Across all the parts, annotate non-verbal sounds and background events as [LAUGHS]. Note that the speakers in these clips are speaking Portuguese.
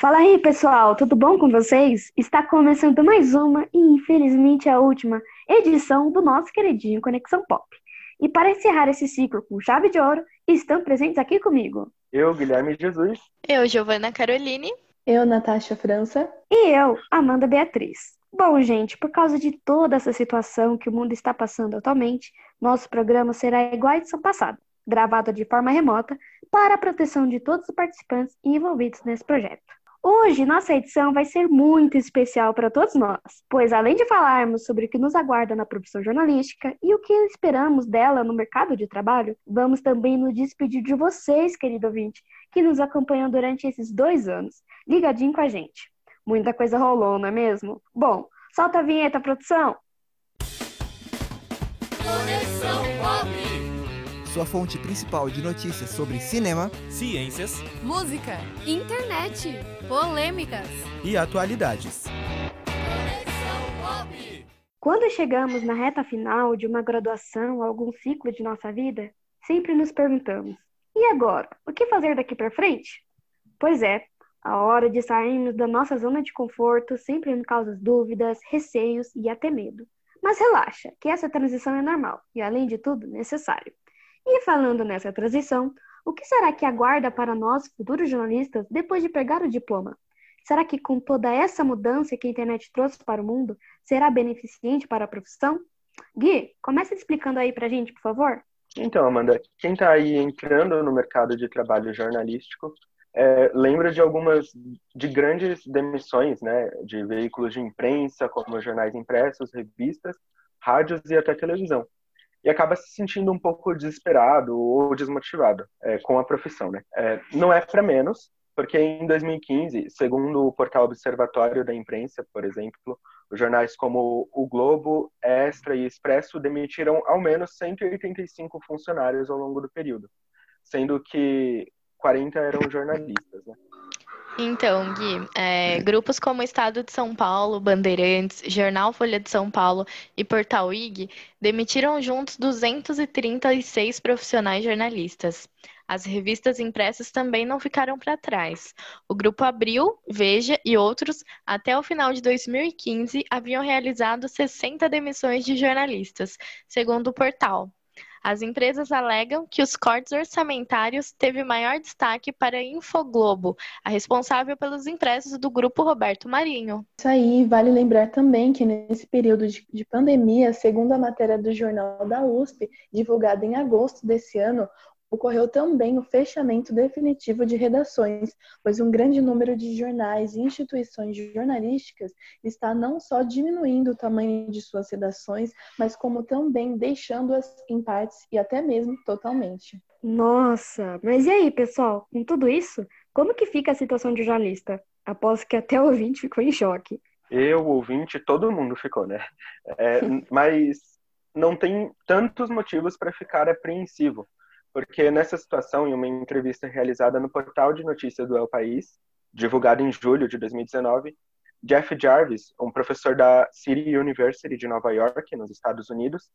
Fala aí, pessoal, tudo bom com vocês? Está começando mais uma e infelizmente a última edição do nosso queridinho Conexão Pop. E para encerrar esse ciclo com chave de ouro, estão presentes aqui comigo. Eu, Guilherme Jesus. Eu, Giovana Caroline. Eu, Natasha França. E eu, Amanda Beatriz. Bom, gente, por causa de toda essa situação que o mundo está passando atualmente, nosso programa será igual à edição passada, gravado de forma remota, para a proteção de todos os participantes envolvidos nesse projeto. Hoje, nossa edição vai ser muito especial para todos nós, pois além de falarmos sobre o que nos aguarda na profissão jornalística e o que esperamos dela no mercado de trabalho, vamos também nos despedir de vocês, querido ouvinte, que nos acompanham durante esses dois anos, ligadinho com a gente. Muita coisa rolou, não é mesmo? Bom, solta a vinheta, produção! Conexão. Sua fonte principal de notícias sobre cinema, ciências, música, internet, polêmicas e atualidades. Quando chegamos na reta final de uma graduação ou algum ciclo de nossa vida, sempre nos perguntamos: e agora? O que fazer daqui para frente? Pois é, a hora de sairmos da nossa zona de conforto sempre nos causa dúvidas, receios e até medo. Mas relaxa, que essa transição é normal e, além de tudo, necessário. E falando nessa transição, o que será que aguarda para nós, futuros jornalistas, depois de pegar o diploma? Será que com toda essa mudança que a internet trouxe para o mundo, será beneficente para a profissão? Gui, começa explicando aí pra gente, por favor. Então, Amanda, quem está aí entrando no mercado de trabalho jornalístico é, lembra de algumas de grandes demissões, né, de veículos de imprensa, como jornais impressos, revistas, rádios e até televisão. E acaba se sentindo um pouco desesperado ou desmotivado é, com a profissão, né? É, não é para menos, porque em 2015, segundo o portal Observatório da Imprensa, por exemplo, jornais como o Globo, Extra e Expresso demitiram ao menos 185 funcionários ao longo do período, sendo que 40 eram jornalistas, né? Então, Gui, é, grupos como Estado de São Paulo, Bandeirantes, Jornal Folha de São Paulo e Portal IG demitiram juntos 236 profissionais jornalistas. As revistas impressas também não ficaram para trás. O Grupo Abril, Veja e outros, até o final de 2015, haviam realizado 60 demissões de jornalistas, segundo o portal. As empresas alegam que os cortes orçamentários teve maior destaque para a Infoglobo, a responsável pelos impressos do grupo Roberto Marinho. Isso aí, vale lembrar também que nesse período de, de pandemia, segundo a matéria do jornal da USP, divulgada em agosto desse ano, ocorreu também o fechamento definitivo de redações, pois um grande número de jornais e instituições jornalísticas está não só diminuindo o tamanho de suas redações, mas como também deixando-as em partes e até mesmo totalmente. Nossa, mas e aí, pessoal? Com tudo isso, como que fica a situação de jornalista? Aposto que até o ouvinte ficou em choque. Eu, ouvinte, todo mundo ficou, né? É, [LAUGHS] mas não tem tantos motivos para ficar apreensivo porque nessa situação, em uma entrevista realizada no portal de notícias do El País, divulgada em julho de 2019, Jeff Jarvis, um professor da City University de Nova York, nos Estados Unidos,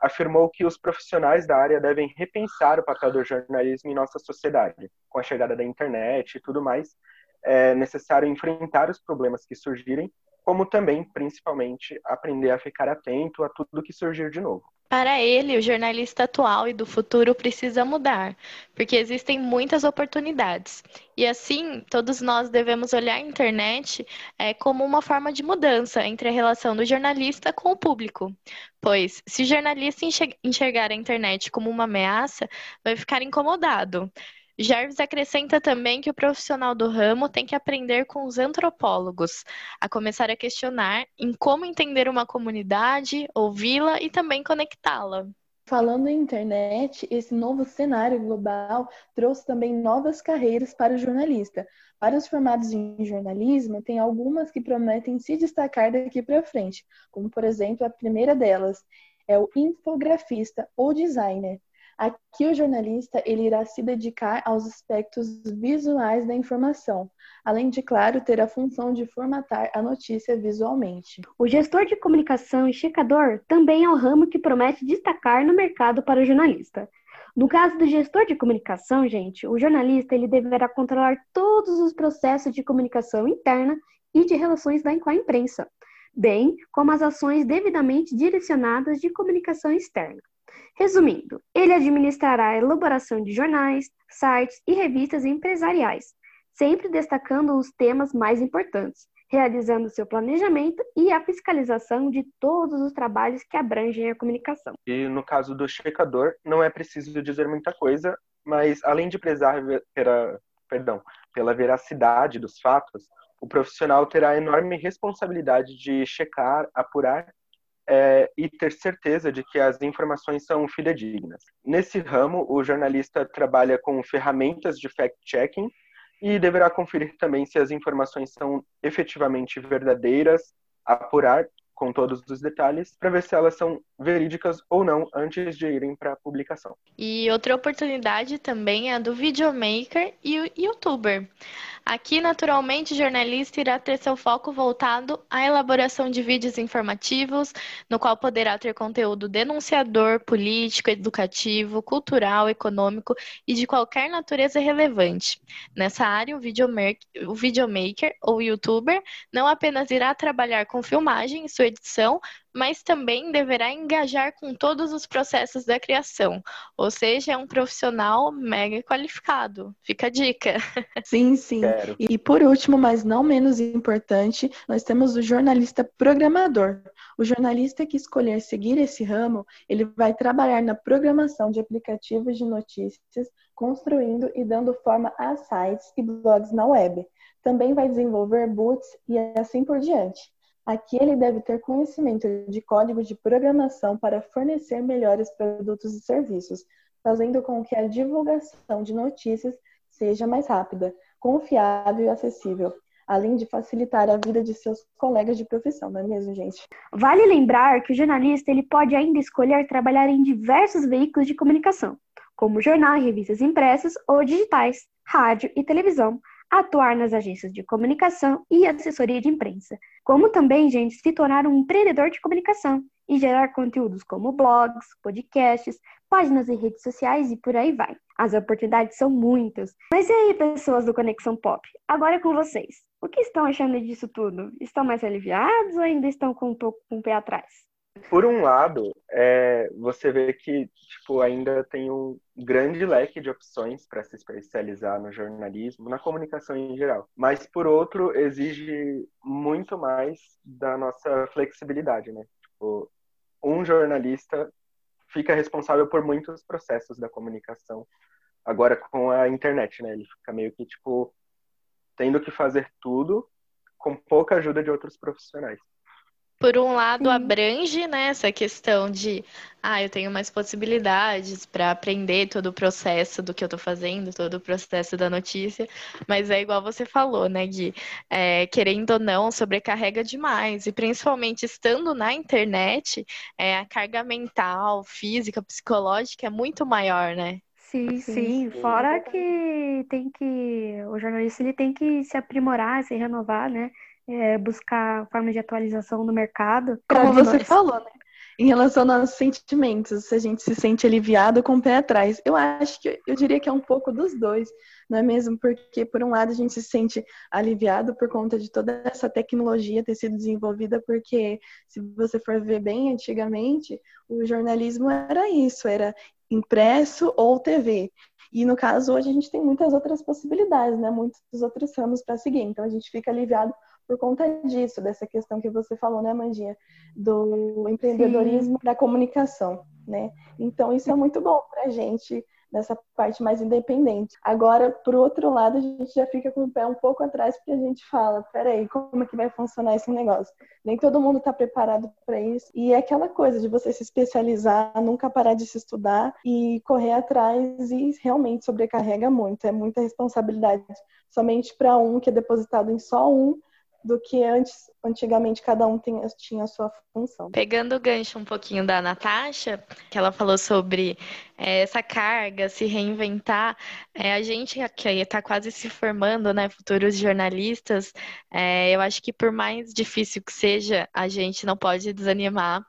afirmou que os profissionais da área devem repensar o papel do jornalismo em nossa sociedade. Com a chegada da internet e tudo mais, é necessário enfrentar os problemas que surgirem, como também, principalmente, aprender a ficar atento a tudo que surgir de novo. Para ele, o jornalista atual e do futuro precisa mudar, porque existem muitas oportunidades. E assim, todos nós devemos olhar a internet é, como uma forma de mudança entre a relação do jornalista com o público. Pois, se o jornalista enxergar a internet como uma ameaça, vai ficar incomodado. Jarvis acrescenta também que o profissional do ramo tem que aprender com os antropólogos, a começar a questionar em como entender uma comunidade, ouvi-la e também conectá-la. Falando em internet, esse novo cenário global trouxe também novas carreiras para o jornalista. Para os formados em jornalismo, tem algumas que prometem se destacar daqui para frente, como por exemplo a primeira delas é o infografista ou designer. Aqui o jornalista ele irá se dedicar aos aspectos visuais da informação, além de, claro, ter a função de formatar a notícia visualmente. O gestor de comunicação e checador também é o ramo que promete destacar no mercado para o jornalista. No caso do gestor de comunicação, gente, o jornalista ele deverá controlar todos os processos de comunicação interna e de relações com a imprensa, bem como as ações devidamente direcionadas de comunicação externa. Resumindo, ele administrará a elaboração de jornais, sites e revistas empresariais, sempre destacando os temas mais importantes, realizando seu planejamento e a fiscalização de todos os trabalhos que abrangem a comunicação. E no caso do checador, não é preciso dizer muita coisa, mas além de prezar pela, perdão, pela veracidade dos fatos, o profissional terá enorme responsabilidade de checar, apurar é, e ter certeza de que as informações são fidedignas. Nesse ramo, o jornalista trabalha com ferramentas de fact-checking e deverá conferir também se as informações são efetivamente verdadeiras, apurar com todos os detalhes para ver se elas são verídicas ou não antes de irem para a publicação. E outra oportunidade também é a do videomaker e youtuber. Aqui, naturalmente, o jornalista irá ter seu foco voltado à elaboração de vídeos informativos, no qual poderá ter conteúdo denunciador, político, educativo, cultural, econômico e de qualquer natureza relevante. Nessa área, o videomaker, o videomaker ou youtuber não apenas irá trabalhar com filmagem e sua edição, mas também deverá engajar com todos os processos da criação, ou seja, é um profissional mega qualificado. Fica a dica. [LAUGHS] Sim, sim. Quero. E por último, mas não menos importante, nós temos o jornalista programador. O jornalista que escolher seguir esse ramo, ele vai trabalhar na programação de aplicativos de notícias, construindo e dando forma a sites e blogs na web. Também vai desenvolver boots e assim por diante. Aqui ele deve ter conhecimento de código de programação para fornecer melhores produtos e serviços, fazendo com que a divulgação de notícias seja mais rápida, confiável e acessível, além de facilitar a vida de seus colegas de profissão, não é mesmo, gente? Vale lembrar que o jornalista ele pode ainda escolher trabalhar em diversos veículos de comunicação, como jornal revistas impressas ou digitais, rádio e televisão, atuar nas agências de comunicação e assessoria de imprensa, como também, gente, se tornar um empreendedor de comunicação e gerar conteúdos como blogs, podcasts, páginas e redes sociais e por aí vai. As oportunidades são muitas. Mas e aí, pessoas do Conexão Pop? Agora é com vocês. O que estão achando disso tudo? Estão mais aliviados ou ainda estão com um pouco com o pé atrás? Por um lado, é, você vê que tipo, ainda tem um grande leque de opções para se especializar no jornalismo, na comunicação em geral. Mas, por outro, exige muito mais da nossa flexibilidade, né? Tipo, um jornalista fica responsável por muitos processos da comunicação. Agora, com a internet, né? Ele fica meio que, tipo, tendo que fazer tudo com pouca ajuda de outros profissionais por um lado, abrange né, essa questão de, ah, eu tenho mais possibilidades para aprender todo o processo do que eu estou fazendo, todo o processo da notícia, mas é igual você falou, né, Gui? É, querendo ou não, sobrecarrega demais, e principalmente estando na internet, é, a carga mental, física, psicológica é muito maior, né? Sim, sim. Fora que tem que o jornalista ele tem que se aprimorar, se renovar, né? É, buscar formas de atualização no mercado. Como você falou, né? Em relação aos sentimentos, se a gente se sente aliviado com o pé atrás. Eu acho que eu diria que é um pouco dos dois, não é mesmo? Porque, por um lado, a gente se sente aliviado por conta de toda essa tecnologia ter sido desenvolvida, porque, se você for ver bem antigamente, o jornalismo era isso, era impresso ou TV. E no caso, hoje a gente tem muitas outras possibilidades, né? Muitos outros ramos para seguir. Então a gente fica aliviado por conta disso, dessa questão que você falou, né, Mandinha? Do empreendedorismo Sim. da comunicação, né? Então, isso é muito bom para a gente nessa parte mais independente. Agora, por outro lado, a gente já fica com o pé um pouco atrás porque a gente fala, peraí, como é que vai funcionar esse negócio? Nem todo mundo está preparado para isso. E é aquela coisa de você se especializar, nunca parar de se estudar e correr atrás e realmente sobrecarrega muito. É muita responsabilidade somente para um que é depositado em só um do que antes, antigamente cada um tinha, tinha a sua função. Pegando o gancho um pouquinho da Natasha, que ela falou sobre é, essa carga, se reinventar, é, a gente que está quase se formando, né, futuros jornalistas, é, eu acho que por mais difícil que seja, a gente não pode desanimar.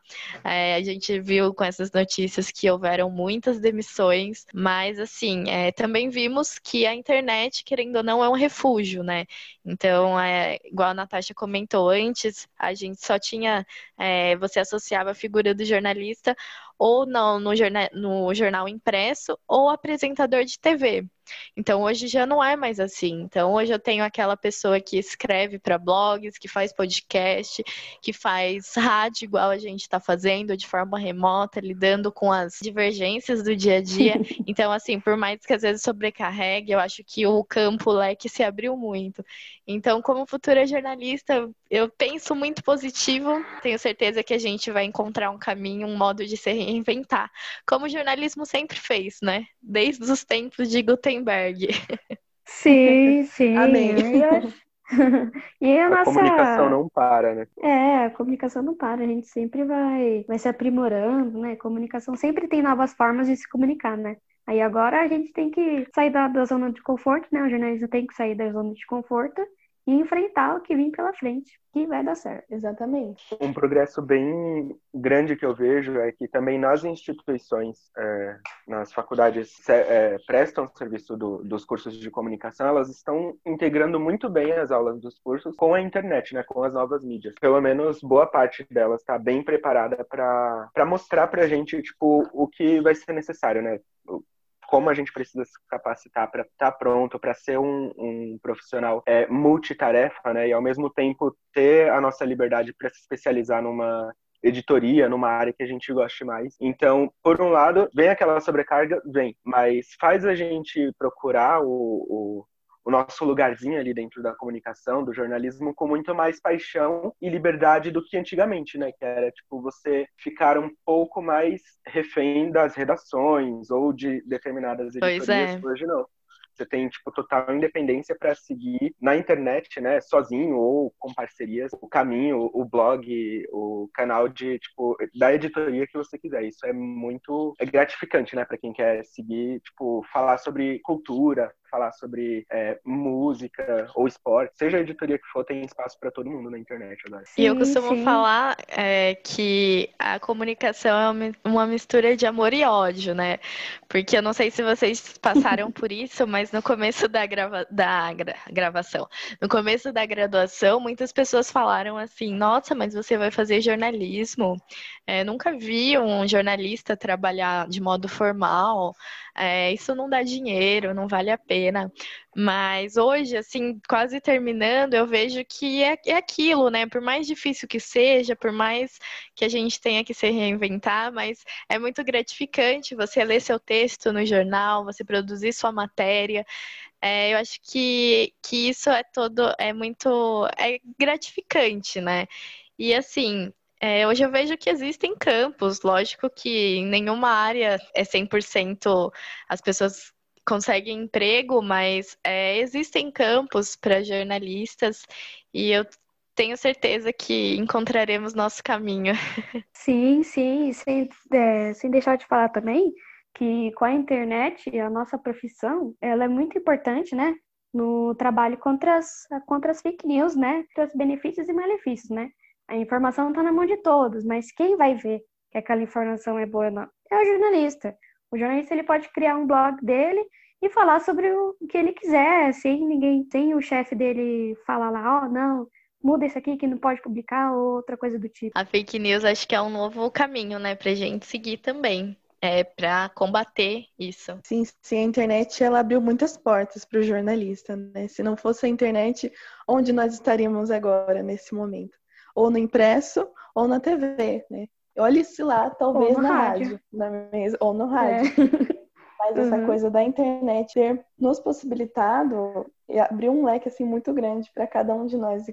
É, a gente viu com essas notícias que houveram muitas demissões, mas assim, é, também vimos que a internet, querendo ou não, é um refúgio, né? Então, é, igual a Natasha comentou antes, a gente só tinha, é, você associava a figura do jornalista ou não no jornal, no jornal impresso ou apresentador de TV. Então hoje já não é mais assim. Então hoje eu tenho aquela pessoa que escreve para blogs, que faz podcast, que faz [LAUGHS] rádio igual a gente está fazendo de forma remota, lidando com as divergências do dia a dia. [LAUGHS] Então assim, por mais que às vezes sobrecarregue, eu acho que o campo leque se abriu muito. Então, como futura jornalista, eu penso muito positivo. Tenho certeza que a gente vai encontrar um caminho, um modo de se reinventar, como o jornalismo sempre fez, né? Desde os tempos de Gutenberg Gutenberg. Sim, [LAUGHS] sim. Amém. [LAUGHS] E a, a nossa... comunicação não para, né? É, a comunicação não para, a gente sempre vai, vai se aprimorando, né? Comunicação sempre tem novas formas de se comunicar, né? Aí agora a gente tem que sair da, da zona de conforto, né? O jornalista tem que sair da zona de conforto e enfrentar o que vem pela frente, que vai dar certo. Exatamente. Um progresso bem grande que eu vejo é que também nas instituições, é, nas faculdades é, prestam serviço do, dos cursos de comunicação, elas estão integrando muito bem as aulas dos cursos com a internet, né, com as novas mídias. Pelo menos boa parte delas está bem preparada para mostrar para a gente tipo, o que vai ser necessário, né? Como a gente precisa se capacitar para estar tá pronto para ser um, um profissional é, multitarefa, né? E ao mesmo tempo ter a nossa liberdade para se especializar numa editoria, numa área que a gente goste mais. Então, por um lado, vem aquela sobrecarga, vem, mas faz a gente procurar o, o o nosso lugarzinho ali dentro da comunicação, do jornalismo, com muito mais paixão e liberdade do que antigamente, né? Que era tipo você ficar um pouco mais refém das redações ou de determinadas editorias. É. Hoje não. Você tem, tipo, total independência para seguir na internet, né, sozinho ou com parcerias, o caminho, o blog, o canal de, tipo, da editoria que você quiser. Isso é muito é gratificante, né, para quem quer seguir, tipo, falar sobre cultura, falar sobre é, música ou esporte, seja a editoria que for, tem espaço para todo mundo na internet agora. Sim, e eu costumo sim. falar é, que a comunicação é uma mistura de amor e ódio, né? Porque eu não sei se vocês passaram [LAUGHS] por isso, mas no começo da, grava da gra gravação, no começo da graduação, muitas pessoas falaram assim: nossa, mas você vai fazer jornalismo? É, nunca vi um jornalista trabalhar de modo formal. É, isso não dá dinheiro, não vale a pena. Mas hoje, assim, quase terminando, eu vejo que é, é aquilo, né? Por mais difícil que seja, por mais que a gente tenha que se reinventar, mas é muito gratificante você ler seu texto no jornal, você produzir sua matéria. É, eu acho que, que isso é todo, é muito, é gratificante, né? E assim, é, hoje eu vejo que existem campos, lógico que em nenhuma área é 100% as pessoas conseguem emprego, mas é, existem campos para jornalistas e eu tenho certeza que encontraremos nosso caminho. [LAUGHS] Sim, sim, sem, é, sem deixar de falar também que com a internet, a nossa profissão, ela é muito importante, né? No trabalho contra as, contra as fake news, né? Contra os benefícios e malefícios, né? A informação está na mão de todos, mas quem vai ver que aquela informação é boa ou não? É o jornalista. O jornalista ele pode criar um blog dele e falar sobre o que ele quiser, sem ninguém, sem o chefe dele falar lá, ó, oh, não, muda isso aqui que não pode publicar ou outra coisa do tipo. A fake news acho que é um novo caminho, né, pra gente seguir também. É para combater isso. Sim, sim, a internet ela abriu muitas portas para o jornalista, né? Se não fosse a internet, onde nós estaríamos agora nesse momento? ou no impresso ou na TV, né? Olhe-se lá, talvez na rádio, rádio ou no rádio. É. [LAUGHS] Mas essa uhum. coisa da internet ter nos possibilitado e abrir um leque assim muito grande para cada um de nós.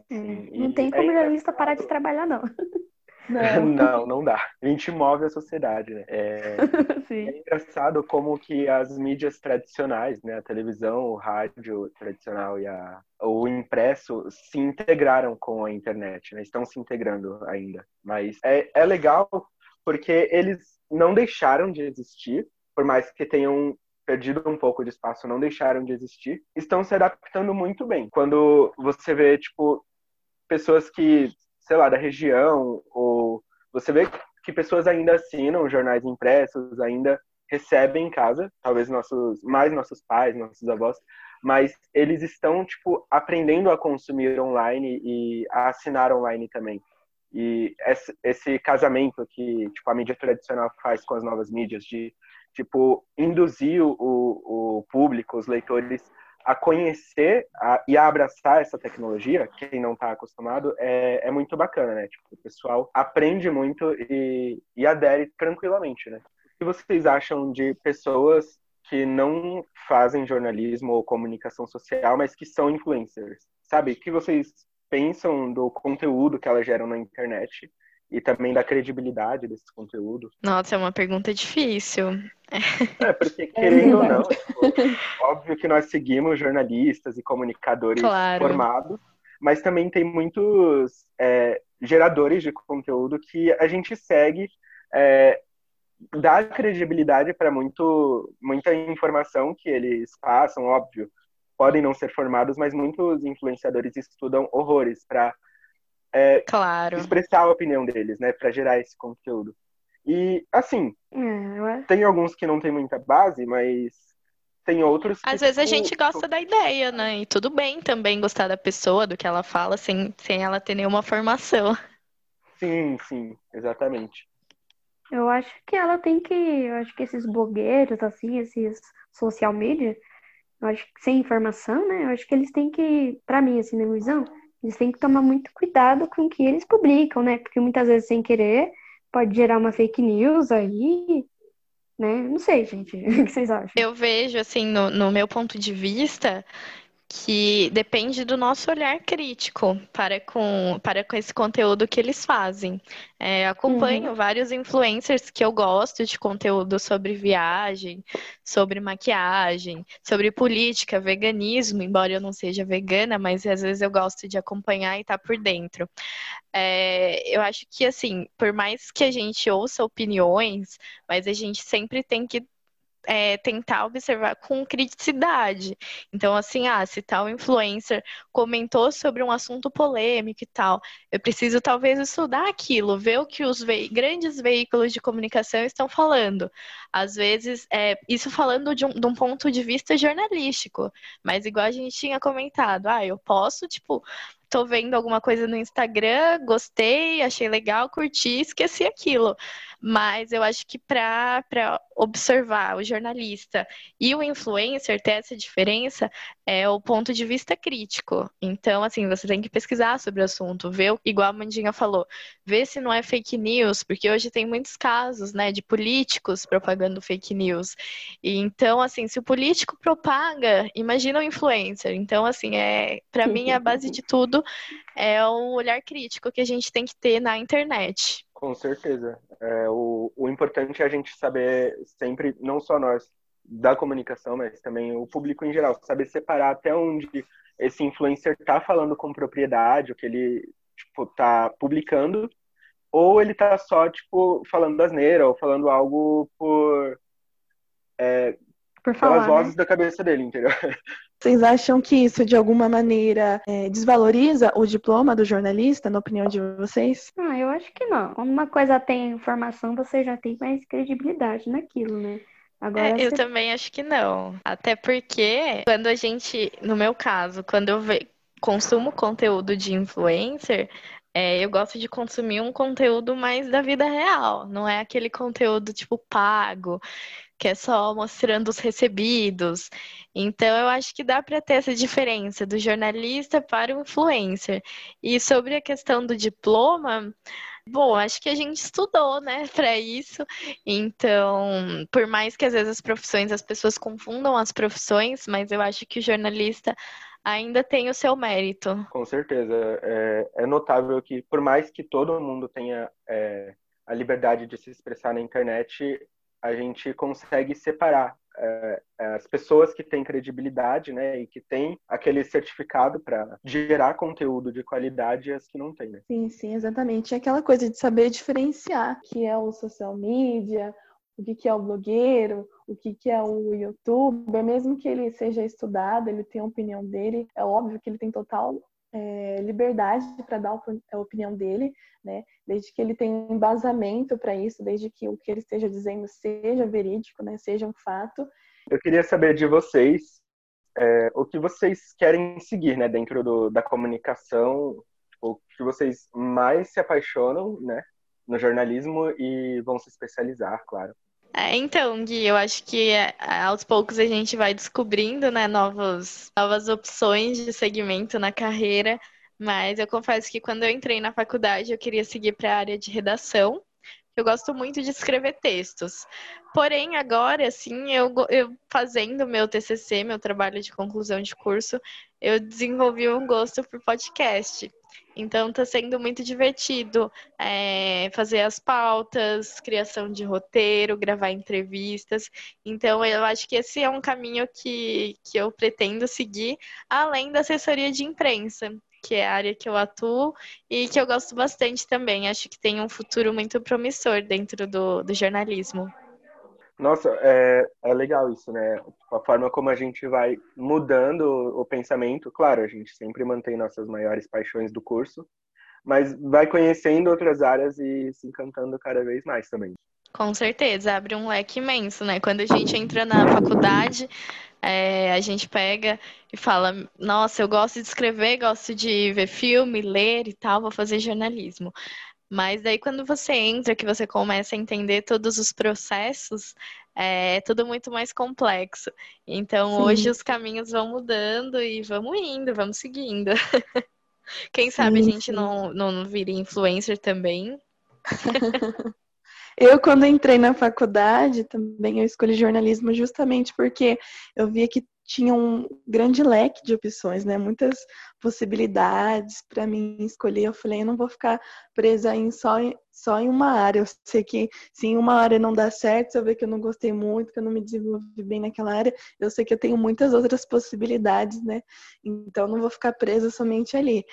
Não tem como é jornalista parar de trabalhar, não. [LAUGHS] Não. [LAUGHS] não, não dá. A gente move a sociedade, né? É, [LAUGHS] é, engraçado como que as mídias tradicionais, né? A televisão, o rádio tradicional e a, o impresso se integraram com a internet, né? Estão se integrando ainda. Mas é, é legal porque eles não deixaram de existir, por mais que tenham perdido um pouco de espaço, não deixaram de existir, estão se adaptando muito bem. Quando você vê, tipo, pessoas que, sei lá, da região, ou você vê que pessoas ainda assinam jornais impressos, ainda recebem em casa, talvez nossos, mais nossos pais, nossos avós, mas eles estão, tipo, aprendendo a consumir online e a assinar online também. E esse, casamento que, tipo, a mídia tradicional faz com as novas mídias de tipo, induzir o, o público, os leitores, a conhecer a, e a abraçar essa tecnologia, quem não está acostumado, é, é muito bacana, né? Tipo, o pessoal aprende muito e, e adere tranquilamente, né? O que vocês acham de pessoas que não fazem jornalismo ou comunicação social, mas que são influencers? Sabe? O que vocês pensam do conteúdo que elas geram na internet e também da credibilidade desse conteúdo? Nossa, é uma pergunta difícil. É, porque [LAUGHS] é querendo é ou não, tipo, óbvio que nós seguimos jornalistas e comunicadores claro. formados, mas também tem muitos é, geradores de conteúdo que a gente segue, é, dá credibilidade para muita informação que eles passam, óbvio. Podem não ser formados, mas muitos influenciadores estudam horrores para é, claro. expressar a opinião deles, né, para gerar esse conteúdo. E assim, é, tem alguns que não tem muita base, mas tem outros. Às vezes a gente gosta da ideia, né? E tudo bem também gostar da pessoa, do que ela fala, sem, sem ela ter nenhuma formação. Sim, sim, exatamente. Eu acho que ela tem que. Eu acho que esses blogueiros, assim, esses social media, eu acho que sem informação, né? Eu acho que eles têm que, para mim, assim, na minha visão, eles têm que tomar muito cuidado com o que eles publicam, né? Porque muitas vezes, sem querer, pode gerar uma fake news aí, né? Não sei, gente. [LAUGHS] O que vocês acham? Eu vejo, assim, no, no meu ponto de vista, que depende do nosso olhar crítico para com, para com esse conteúdo que eles fazem. É, acompanho uhum. vários influencers que eu gosto de conteúdo sobre viagem, sobre maquiagem, sobre política, veganismo, embora eu não seja vegana, mas às vezes eu gosto de acompanhar e estar tá por dentro. É, eu acho que, assim, por mais que a gente ouça opiniões, mas a gente sempre tem que é, tentar observar com criticidade. Então, assim, ah, se tal influencer comentou sobre um assunto polêmico e tal, eu preciso talvez estudar aquilo, ver o que os ve grandes veículos de comunicação estão falando. Às vezes, é, isso falando de um, de um ponto de vista jornalístico, mas igual a gente tinha comentado, ah, eu posso, tipo, tô vendo alguma coisa no Instagram, gostei, achei legal, curti, esqueci aquilo. Mas eu acho que para observar o jornalista e o influencer ter essa diferença é o ponto de vista crítico. Então, assim, você tem que pesquisar sobre o assunto, ver, igual a Mandinha falou, ver se não é fake news, porque hoje tem muitos casos, né, de políticos propagando fake news. E então, assim, se o político propaga, imagina o influencer. Então, assim, é, para mim a base de tudo é o olhar crítico que a gente tem que ter na internet. Com certeza. É, o, o importante é a gente saber sempre, não só nós da comunicação, mas também o público em geral, saber separar até onde esse influencer está falando com propriedade, o que ele tipo tá publicando, ou ele tá só tipo falando asneira ou falando algo por é, por falar, pelas vozes né? da cabeça dele, entendeu? [LAUGHS] Vocês acham que isso, de alguma maneira, é, desvaloriza o diploma do jornalista, na opinião de vocês? Ah, eu acho que não. Quando uma coisa tem informação, você já tem mais credibilidade naquilo, né? Agora, é, eu você... também acho que não. Até porque, quando a gente, no meu caso, quando eu ve... consumo conteúdo de influencer, é, eu gosto de consumir um conteúdo mais da vida real, não é aquele conteúdo tipo pago, que é só mostrando os recebidos. Então, eu acho que dá para ter essa diferença do jornalista para o influencer. E sobre a questão do diploma, bom, acho que a gente estudou, né, [LAUGHS] para isso. Então, por mais que às vezes as profissões, as pessoas confundam as profissões, mas eu acho que o jornalista ainda tem o seu mérito. Com certeza. É, é notável que, por mais que todo mundo tenha é, a liberdade de se expressar na internet, a gente consegue separar é, as pessoas que têm credibilidade, né, e que têm aquele certificado para gerar conteúdo de qualidade e as que não têm. Né? Sim, sim, exatamente. É aquela coisa de saber diferenciar que é o social media, o que, é o blogueiro, o que, é o youtuber, mesmo que ele seja estudado, ele tem a opinião dele, é óbvio que ele tem total é, liberdade para dar a opinião dele, né? Desde que ele tenha embasamento para isso, desde que o que ele esteja dizendo seja verídico, né? Seja um fato. Eu queria saber de vocês é, o que vocês querem seguir, né? Dentro do, da comunicação, o que vocês mais se apaixonam, né? No jornalismo e vão se especializar, claro. É, então, Gui, eu acho que é, aos poucos a gente vai descobrindo, né, novos, novas opções de segmento na carreira, mas eu confesso que quando eu entrei na faculdade eu queria seguir para a área de redação. Eu gosto muito de escrever textos. Porém, agora, assim, eu, eu fazendo meu TCC, meu trabalho de conclusão de curso, eu desenvolvi um gosto por podcast. Então está sendo muito divertido é, fazer as pautas, criação de roteiro, gravar entrevistas. Então eu acho que esse é um caminho que, que eu pretendo seguir, além da assessoria de imprensa, que é a área que eu atuo e que eu gosto bastante também. Acho que tem um futuro muito promissor dentro do, do jornalismo. Nossa, é, é legal isso, né? A forma como a gente vai mudando o pensamento. Claro, a gente sempre mantém nossas maiores paixões do curso, mas vai conhecendo outras áreas e se encantando cada vez mais também. Com certeza, abre um leque imenso, né? Quando a gente entra na faculdade, é, a gente pega e fala: Nossa, eu gosto de escrever, gosto de ver filme, ler e tal, vou fazer jornalismo. Mas daí quando você entra, que você começa a entender todos os processos, é tudo muito mais complexo. Então Sim. hoje os caminhos vão mudando e vamos indo, vamos seguindo. [LAUGHS] Quem sabe a gente não, não vira influencer também. [LAUGHS] Eu, quando entrei na faculdade, também eu escolhi jornalismo justamente porque eu via que tinha um grande leque de opções, né? Muitas possibilidades para mim escolher. Eu falei, eu não vou ficar presa em só, só em uma área. Eu sei que se em uma área não dá certo, se eu ver que eu não gostei muito, que eu não me desenvolvi bem naquela área, eu sei que eu tenho muitas outras possibilidades, né? Então não vou ficar presa somente ali.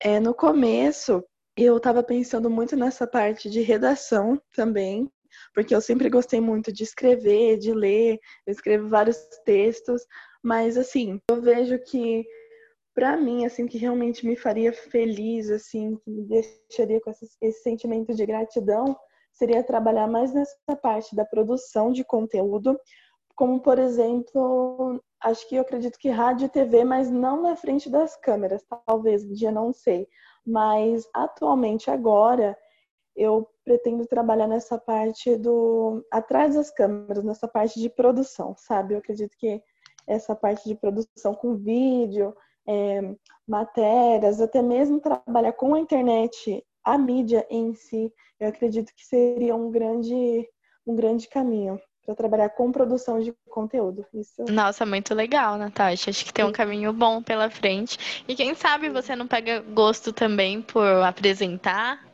É, no começo, eu estava pensando muito nessa parte de redação também, porque eu sempre gostei muito de escrever, de ler, eu escrevo vários textos, mas assim, eu vejo que para mim, assim, que realmente me faria feliz, assim, que me deixaria com esse, esse sentimento de gratidão, seria trabalhar mais nessa parte da produção de conteúdo, como por exemplo, acho que eu acredito que rádio e TV, mas não na frente das câmeras, talvez, um dia não sei. Mas atualmente agora eu pretendo trabalhar nessa parte do atrás das câmeras, nessa parte de produção, sabe? Eu acredito que essa parte de produção com vídeo, é, matérias, até mesmo trabalhar com a internet, a mídia em si, eu acredito que seria um grande, um grande caminho para trabalhar com produção de conteúdo. Isso. Nossa, muito legal, Natasha. Acho que tem um caminho bom pela frente. E quem sabe você não pega gosto também por apresentar,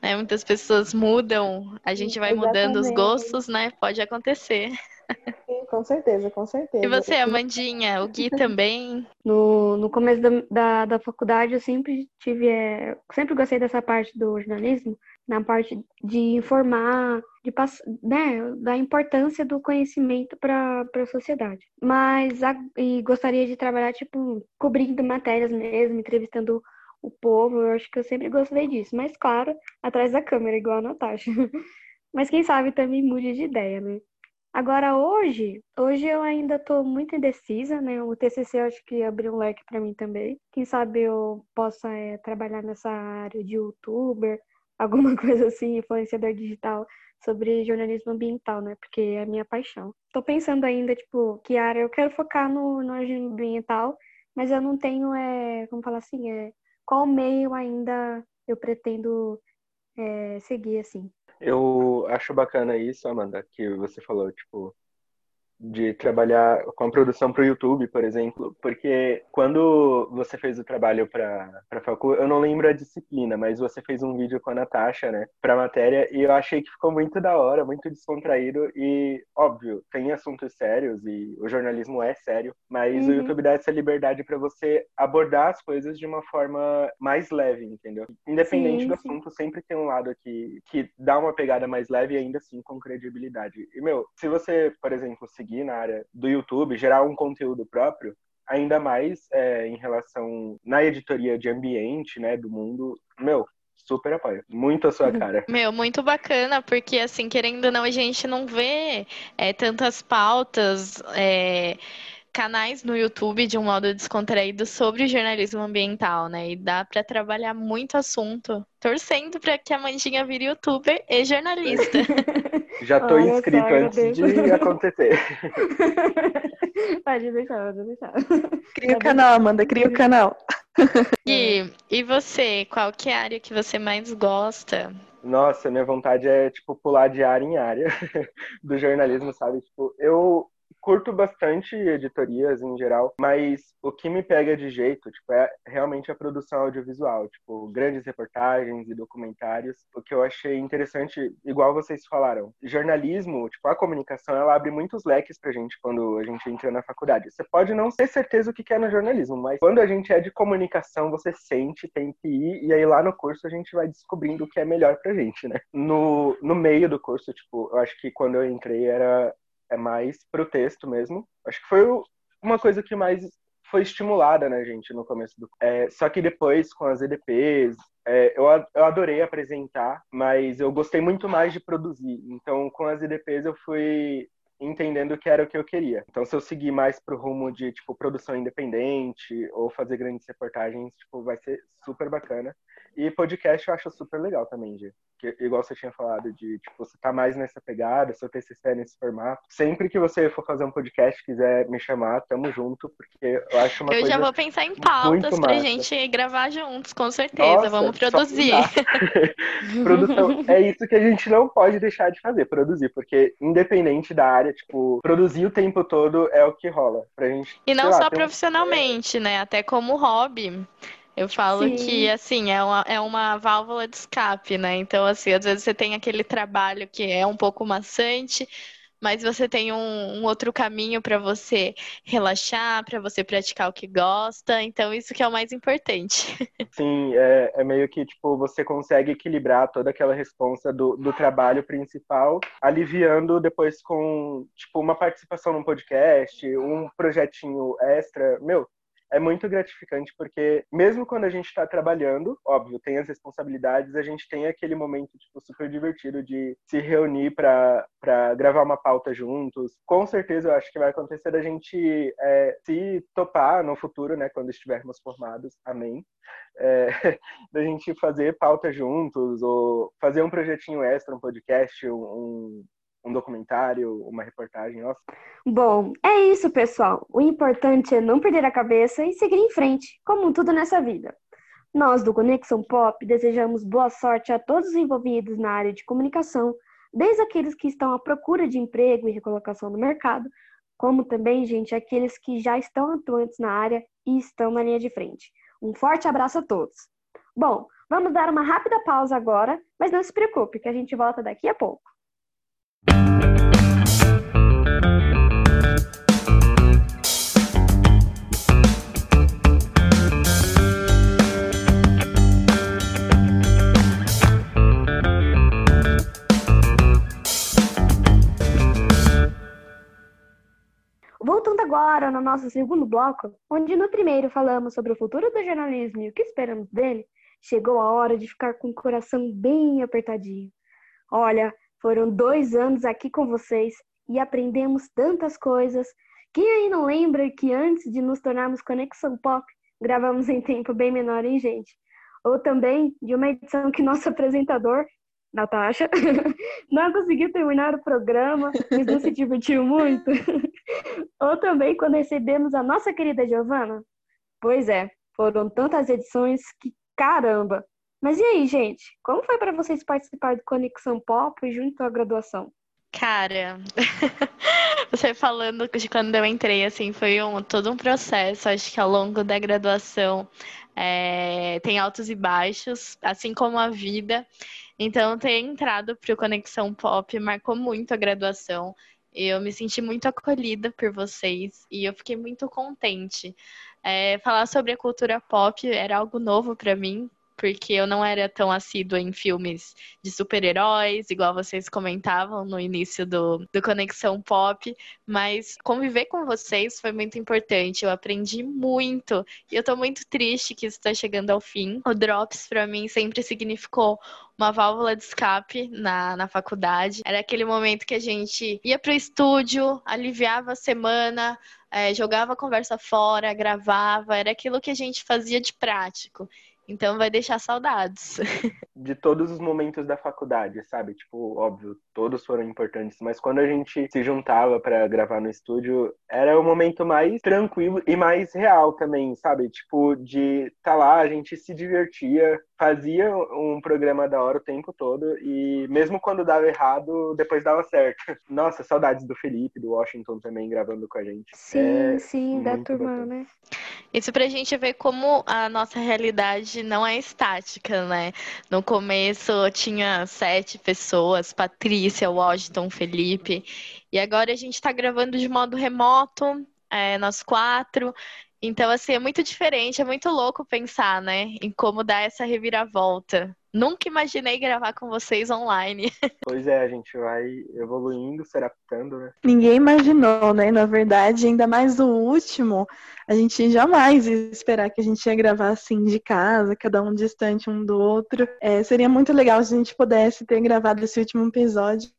né? Muitas pessoas mudam, a gente vai Exatamente. mudando os gostos, né? Pode acontecer. Sim, com certeza, com certeza. E você, Amandinha, o Gui também? No, no começo da, da, da faculdade, eu sempre tive, é, sempre gostei dessa parte do jornalismo, na parte de informar, de né, da importância do conhecimento para a sociedade. Mas a, e gostaria de trabalhar, tipo, cobrindo matérias mesmo, entrevistando o povo, eu acho que eu sempre gostei disso. Mas, claro, atrás da câmera, igual a Natasha. [LAUGHS] Mas quem sabe também mude de ideia, né? Agora, hoje, hoje eu ainda estou muito indecisa, né? O TCC eu acho que abriu um leque para mim também. Quem sabe eu possa é, trabalhar nessa área de youtuber, alguma [LAUGHS] coisa assim, influenciador digital sobre jornalismo ambiental, né? Porque é a minha paixão. Estou pensando ainda, tipo, que área eu quero focar no, no ambiental, mas eu não tenho, é, como falar assim, é, qual meio ainda eu pretendo é, seguir, assim. Eu acho bacana isso, Amanda, que você falou, tipo, de trabalhar com a produção para o YouTube, por exemplo, porque quando você fez o trabalho para a Facu, eu não lembro a disciplina, mas você fez um vídeo com a Natasha, né, para a matéria, e eu achei que ficou muito da hora, muito descontraído e, óbvio, tem assuntos sérios e o jornalismo é sério, mas uhum. o YouTube dá essa liberdade para você abordar as coisas de uma forma mais leve, entendeu? Independente sim, do assunto, sim. sempre tem um lado aqui que dá uma pegada mais leve e ainda assim com credibilidade. E, meu, se você, por exemplo, seguir seguir na área do YouTube, gerar um conteúdo próprio, ainda mais é, em relação na editoria de ambiente, né, do mundo, meu, super apoio. Muito a sua cara. Meu, muito bacana, porque assim, querendo ou não, a gente não vê é, tantas pautas. É canais no YouTube de um modo descontraído sobre jornalismo ambiental, né? E dá para trabalhar muito assunto, torcendo para que a Mandinha vire youtuber e jornalista. [LAUGHS] Já tô Olha inscrito só, antes de acontecer. [LAUGHS] pode deixar, pode deixar. Cria o canal, Amanda, cria o canal. [LAUGHS] E, e você, qual que é a área que você mais gosta? Nossa, minha vontade é, tipo, pular de área em área do jornalismo, sabe? Tipo, eu curto bastante editorias em geral, mas o que me pega de jeito, tipo, é realmente a produção audiovisual, tipo, grandes reportagens e documentários. O que eu achei interessante, igual vocês falaram, jornalismo, tipo, a comunicação, ela abre muitos leques pra gente quando a gente entra na faculdade. Você pode não ter certeza o que é no jornalismo, mas quando a gente é de comunicação, você sente, tem que ir, e aí lá no curso a gente vai descobrindo o que é melhor pra gente, né? No, no meio do curso, tipo, eu acho que quando eu entrei era é mais pro texto mesmo. Acho que foi uma coisa que mais foi estimulada, né, gente, no começo do. É, só que depois, com as EDPs, é, eu, eu adorei apresentar, mas eu gostei muito mais de produzir. Então, com as EDPs, eu fui entendendo que era o que eu queria. Então, se eu seguir mais pro rumo de, tipo, produção independente ou fazer grandes reportagens, tipo, vai ser super bacana. E podcast eu acho super legal também, Gê. Que, igual você tinha falado, de tipo, você tá mais nessa pegada, seu TCC nesse formato. Sempre que você for fazer um podcast, quiser me chamar, tamo junto, porque eu acho uma eu coisa. Eu já vou pensar em pautas pra gente gravar juntos, com certeza. Nossa, Vamos produzir. [LAUGHS] Produção, é isso que a gente não pode deixar de fazer, produzir, porque independente da área, tipo, produzir o tempo todo é o que rola pra gente. E não só profissionalmente, um... né? Até como hobby. Eu falo Sim. que, assim, é uma, é uma válvula de escape, né? Então, assim, às vezes você tem aquele trabalho que é um pouco maçante, mas você tem um, um outro caminho para você relaxar, para você praticar o que gosta. Então, isso que é o mais importante. [LAUGHS] Sim, é, é meio que, tipo, você consegue equilibrar toda aquela responsa do, do trabalho principal, aliviando depois com, tipo, uma participação num podcast, um projetinho extra. Meu, é muito gratificante porque mesmo quando a gente está trabalhando, óbvio, tem as responsabilidades, a gente tem aquele momento tipo super divertido de se reunir para gravar uma pauta juntos. Com certeza, eu acho que vai acontecer da gente é, se topar no futuro, né, quando estivermos formados. Amém. É, [LAUGHS] da gente fazer pauta juntos ou fazer um projetinho extra, um podcast, um, um documentário, uma reportagem, nossa. Bom, é isso, pessoal. O importante é não perder a cabeça e seguir em frente, como tudo nessa vida. Nós do Conexão Pop desejamos boa sorte a todos os envolvidos na área de comunicação, desde aqueles que estão à procura de emprego e recolocação no mercado, como também, gente, aqueles que já estão atuantes na área e estão na linha de frente. Um forte abraço a todos. Bom, vamos dar uma rápida pausa agora, mas não se preocupe, que a gente volta daqui a pouco. Voltando agora no nosso segundo bloco, onde no primeiro falamos sobre o futuro do jornalismo e o que esperamos dele, chegou a hora de ficar com o coração bem apertadinho. Olha, foram dois anos aqui com vocês e aprendemos tantas coisas. Quem aí não lembra que antes de nos tornarmos Conexão Pop, gravamos em tempo bem menor, hein, gente? Ou também de uma edição que nosso apresentador, Natasha, [LAUGHS] não conseguiu terminar o programa, mas não se divertiu muito. [LAUGHS] Ou também quando recebemos a nossa querida Giovana. Pois é, foram tantas edições que caramba! Mas e aí, gente? Como foi para vocês participar do Conexão Pop junto à graduação? Cara, [LAUGHS] você falando de quando eu entrei, assim, foi um, todo um processo. Acho que ao longo da graduação é, tem altos e baixos, assim como a vida. Então, ter entrado para o Conexão Pop marcou muito a graduação. Eu me senti muito acolhida por vocês e eu fiquei muito contente. É, falar sobre a cultura pop era algo novo para mim, porque eu não era tão assídua em filmes de super-heróis, igual vocês comentavam no início do, do Conexão Pop, mas conviver com vocês foi muito importante. Eu aprendi muito e eu tô muito triste que isso está chegando ao fim. O Drops, para mim, sempre significou uma válvula de escape na, na faculdade. Era aquele momento que a gente ia pro estúdio, aliviava a semana, é, jogava a conversa fora, gravava, era aquilo que a gente fazia de prático. Então vai deixar saudades. De todos os momentos da faculdade, sabe? Tipo, óbvio, todos foram importantes, mas quando a gente se juntava para gravar no estúdio, era o momento mais tranquilo e mais real também, sabe? Tipo, de tá lá, a gente se divertia, fazia um programa da hora o tempo todo e mesmo quando dava errado, depois dava certo. [LAUGHS] Nossa, saudades do Felipe, do Washington também gravando com a gente. Sim, é sim, da turma, né? Isso pra gente ver como a nossa realidade não é estática, né? No começo tinha sete pessoas, Patrícia, Washington, Felipe, e agora a gente tá gravando de modo remoto, é, nós quatro. Então, assim, é muito diferente, é muito louco pensar, né, em como dar essa reviravolta. Nunca imaginei gravar com vocês online. [LAUGHS] Pois é, a gente vai evoluindo, se adaptando, né? Ninguém imaginou, né? Na verdade, ainda mais o último, a gente jamais ia esperar que a gente ia gravar assim de casa, cada um distante um do outro. É, seria muito legal se a gente pudesse ter gravado esse último episódio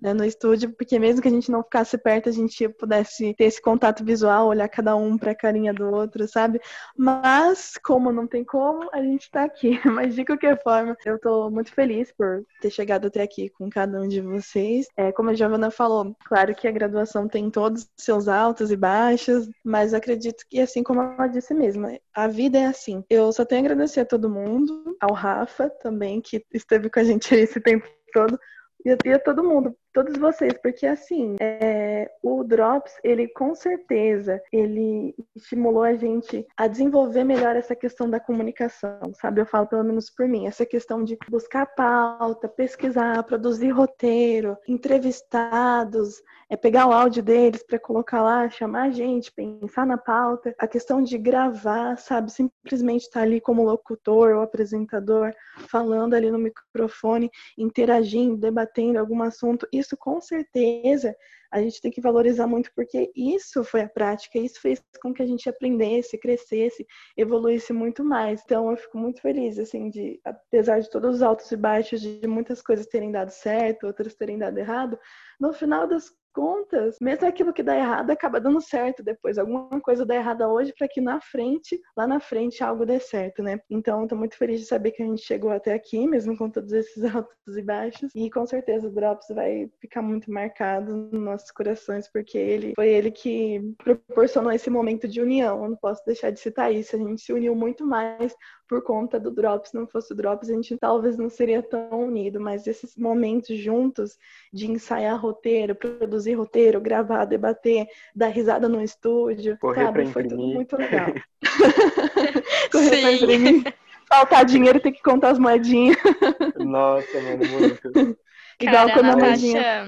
né, no estúdio, porque mesmo que a gente não ficasse perto, a gente pudesse ter esse contato visual, olhar cada um para a carinha do outro, sabe? Mas, como não tem como, a gente está aqui. [LAUGHS] Mas de qualquer forma, eu estou muito feliz por ter chegado até aqui com cada um de vocês. É, como a Giovana falou, claro que a graduação tem todos os seus altos e baixos, mas acredito e assim como ela disse mesmo, a vida é assim. Eu só tenho a agradecer a todo mundo, ao Rafa também, que esteve com a gente [LAUGHS] esse tempo todo, e a todo mundo, todos vocês, porque assim, é, o Drops, ele com certeza, ele estimulou a gente a desenvolver melhor essa questão da comunicação, sabe? Eu falo pelo menos por mim, essa questão de buscar pauta, pesquisar, produzir roteiro, entrevistados, é pegar o áudio deles para colocar lá, chamar a gente, pensar na pauta, a questão de gravar, sabe? Simplesmente estar tá ali como locutor ou apresentador, falando ali no microfone, interagindo, debatendo algum assunto. Isso com certeza a gente tem que valorizar muito porque isso foi a prática, isso fez com que a gente aprendesse, crescesse, evoluísse muito mais. Então eu fico muito feliz assim de, apesar de todos os altos e baixos de muitas coisas terem dado certo, outras terem dado errado, no final das contas, mesmo aquilo que dá errado acaba dando certo depois. Alguma coisa dá errada hoje para que na frente, lá na frente, algo dê certo, né? Então, estou muito feliz de saber que a gente chegou até aqui, mesmo com todos esses [LAUGHS] altos e baixos. E com certeza o Drops vai ficar muito marcado nos nossos corações, porque ele foi ele que proporcionou esse momento de união. Eu não posso deixar de citar isso. A gente se uniu muito mais por conta do Drops. Se não fosse o Drops, a gente talvez não seria tão unido, mas esses momentos juntos de ensaiar roteiro, produzir roteiro, gravar, debater, dar risada no estúdio, Correr sabe? Foi tudo muito legal. [LAUGHS] [LAUGHS] Correr Sim. pra imprimir. Faltar dinheiro, tem que contar as moedinhas. [LAUGHS] Nossa, mano, muito. Igual Cara, quando a Natasha,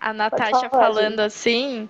a Natasha falando assim,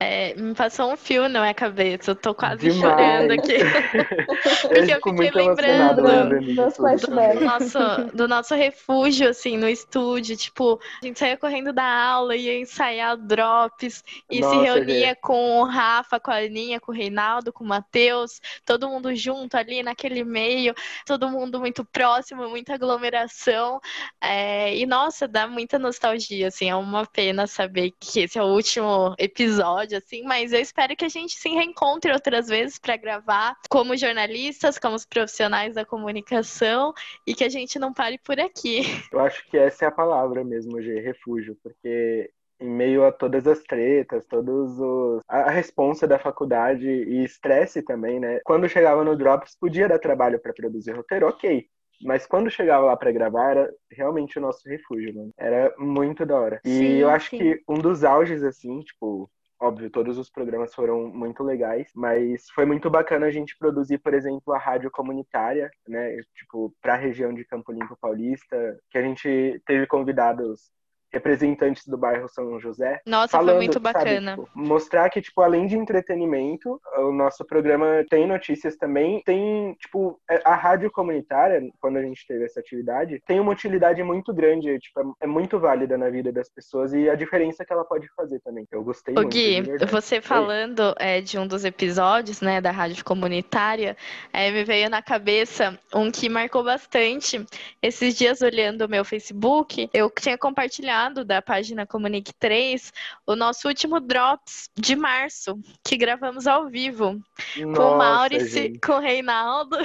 é, me passou um fio na minha cabeça. Eu tô quase Demais. chorando aqui. [LAUGHS] Porque eu, fiquei lembrando do, do, nosso, do nosso refúgio, assim, no estúdio. Tipo, a gente saía correndo da aula, ia ensaiar drops e Nossa, se reunia gente. com o Rafa, com a Aninha, com o Reinaldo, com o Matheus, todo mundo junto ali naquele meio, todo mundo muito próximo, muita aglomeração. É, e nossa, dá muita nostalgia, assim, é uma pena saber que esse é o último episódio episódio, assim, mas eu espero que a gente se reencontre outras vezes para gravar como jornalistas, como os profissionais da comunicação e que a gente não pare por aqui. [LAUGHS] Eu acho que essa é a palavra mesmo, G, refúgio, porque em meio a todas as tretas, todos os a responsa da faculdade e estresse também, né? Quando chegava no Drops, podia dar trabalho para produzir roteiro, ok. Mas quando chegava lá para gravar, era realmente o nosso refúgio, mano. Era muito da hora. E Sim, eu acho sim. que um dos auges, assim, tipo, óbvio, todos os programas foram muito legais, mas foi muito bacana a gente produzir, por exemplo, a rádio comunitária, né? Tipo, para a região de Campo Limpo Paulista, que a gente teve convidados representantes do bairro São José. Nossa, foi falando, muito sabe, bacana. tipo, mostrar que, tipo, além de entretenimento, o nosso programa tem notícias também. Tem, tipo, a rádio comunitária, quando a gente teve essa atividade, tem uma utilidade muito grande, tipo, é- é muito válida na vida das pessoas e a diferença que ela pode fazer também. Eu gostei Ô muito. Gui, você falando é, de um dos episódios, né, da rádio comunitária, é, me veio na cabeça um que marcou bastante. Esses dias, olhando o meu Facebook, eu tinha compartilhado da página Comunique 3 o nosso último Drops de março, que gravamos ao vivo, com o Nossa, Maurice, gente. com o Reinaldo.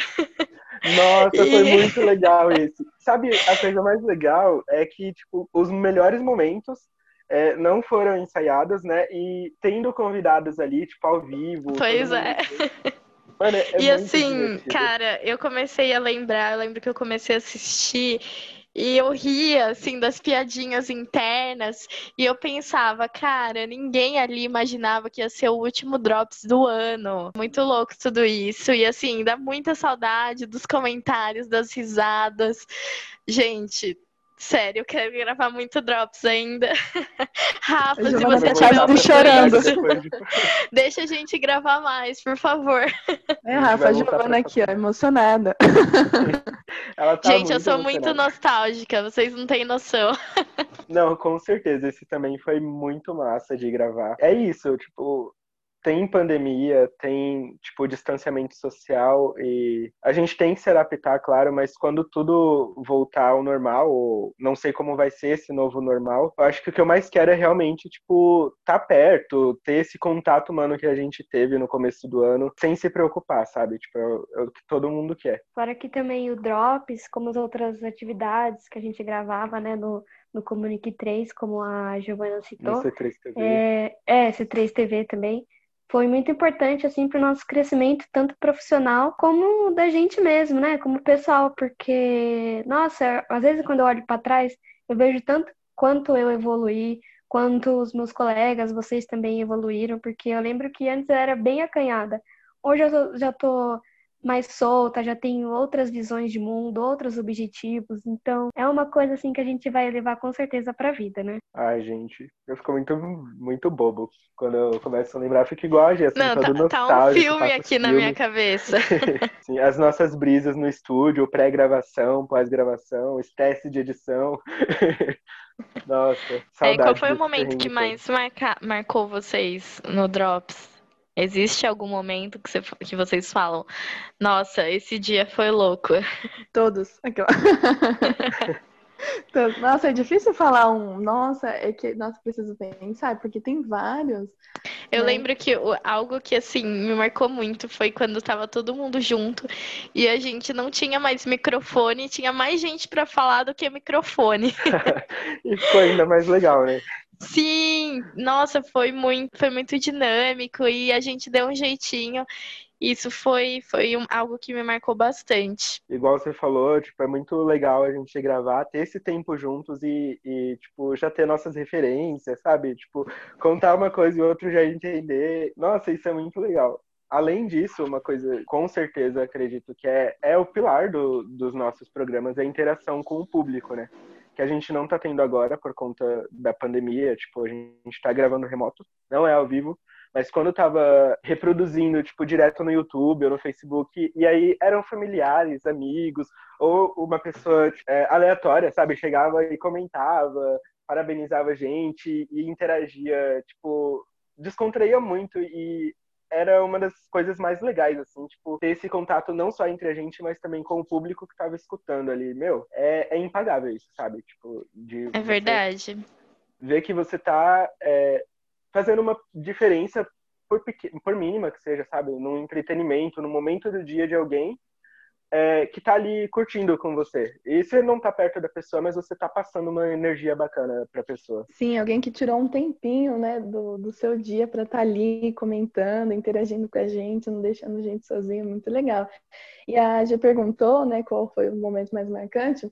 Nossa, foi E- [LAUGHS] muito legal esse. Sabe, a coisa mais legal é que, tipo, os melhores momentos é, não foram ensaiados, né? E tendo convidados ali, tipo, ao vivo. Pois é. [LAUGHS] Mano, é E assim, divertido. cara, eu comecei a lembrar, eu lembro que eu comecei a assistir e eu ria, assim, das piadinhas internas e eu pensava, cara, ninguém ali imaginava que ia ser o último Drops do ano. Muito louco tudo isso. E assim, dá muita saudade dos comentários, das risadas. Gente. Sério, eu quero gravar muito Drops ainda. [LAUGHS] Rafa, se você estiver quase ouvindo chorando. deixa a gente gravar mais, por favor. É, Rafa, a Giovana pra aqui, ó, emocionada. [LAUGHS] Ela tá Gente, eu sou muito emocionada. nostálgica, vocês não têm noção. Não, com certeza. Esse também foi muito massa de gravar. É isso, tipo, tem pandemia, tem, tipo, distanciamento social e a gente tem que se adaptar, claro, mas quando tudo voltar ao normal, ou não sei como vai ser esse novo normal, eu acho que o que eu mais quero é realmente, tipo, tá perto, ter esse contato humano que a gente teve no começo do ano, sem se preocupar, sabe? Tipo, é o é que todo mundo quer. Fora que também o Drops, como as outras atividades que a gente gravava, né, no, no Comunique 3, como a Giovana No citou, C3 TV. é, é, C3 TV também, foi muito importante, assim, para o nosso crescimento, tanto profissional como da gente mesmo, né, como pessoal, porque, nossa, às vezes quando eu olho para trás, eu vejo tanto quanto eu evoluí, quanto os meus colegas, vocês também evoluíram, porque eu lembro que antes eu era bem acanhada. Hoje eu já tô mais solta, já tenho outras visões de mundo, outros objetivos. Então, é uma coisa assim que a gente vai levar com certeza para a vida, né? Ai, gente, eu fico muito, muito bobo. Quando eu começo a lembrar, eu fico igual a Gia, assim, Não, tá, tá um filme aqui na minha filme. cabeça. [LAUGHS] Sim, as nossas brisas no estúdio, pré-gravação, pós-gravação, teste de edição. [LAUGHS] Nossa, É, saudade qual foi o momento que mais marca- marcou vocês no Drops? Existe algum momento que, você- que vocês falam, nossa, esse dia foi louco? [LAUGHS] [LAUGHS] Todos. Nossa, é difícil falar um. Nossa, é que. Nossa, preciso pensar, porque tem vários. Eu né? lembro que algo que assim me marcou muito foi quando tava todo mundo junto e a gente não tinha mais microfone, tinha mais gente pra falar do que microfone. [LAUGHS] E ficou ainda mais legal, né? Sim, nossa, foi muito, foi muito dinâmico e a gente deu um jeitinho. Isso foi, foi um- algo que me marcou bastante. Igual você falou, tipo, é muito legal a gente gravar, ter esse tempo juntos e, e, tipo, já ter nossas referências, sabe? Tipo, contar uma coisa e o outro já entender. Nossa, isso é muito legal. Além disso, uma coisa, com certeza, acredito que é, é o pilar do, dos nossos programas, é a interação com o público, né? Que a gente não tá tendo agora por conta da pandemia, tipo, a gente tá gravando remoto, não é ao vivo, mas quando eu tava reproduzindo, tipo, direto no YouTube ou no Facebook, e aí eram familiares, amigos, ou uma pessoa é, aleatória, sabe? Chegava e comentava, parabenizava a gente e interagia, tipo, descontraía muito e era uma das coisas mais legais, assim, tipo, ter esse contato não só entre a gente, mas também com o público que tava escutando ali. Meu, é, é impagável isso, sabe? Tipo, de É verdade. ver que você tá é, fazendo uma diferença por, pequ- por mínima que seja, sabe? No entretenimento, no momento do dia de alguém, é, que tá ali curtindo com você. E você não tá perto da pessoa, mas você tá passando uma energia bacana pra pessoa. Sim, alguém que tirou um tempinho, né, do, do seu dia para estar tá ali comentando, interagindo com a gente, não deixando a gente sozinho, muito legal. E a G perguntou, né, qual foi o momento mais marcante.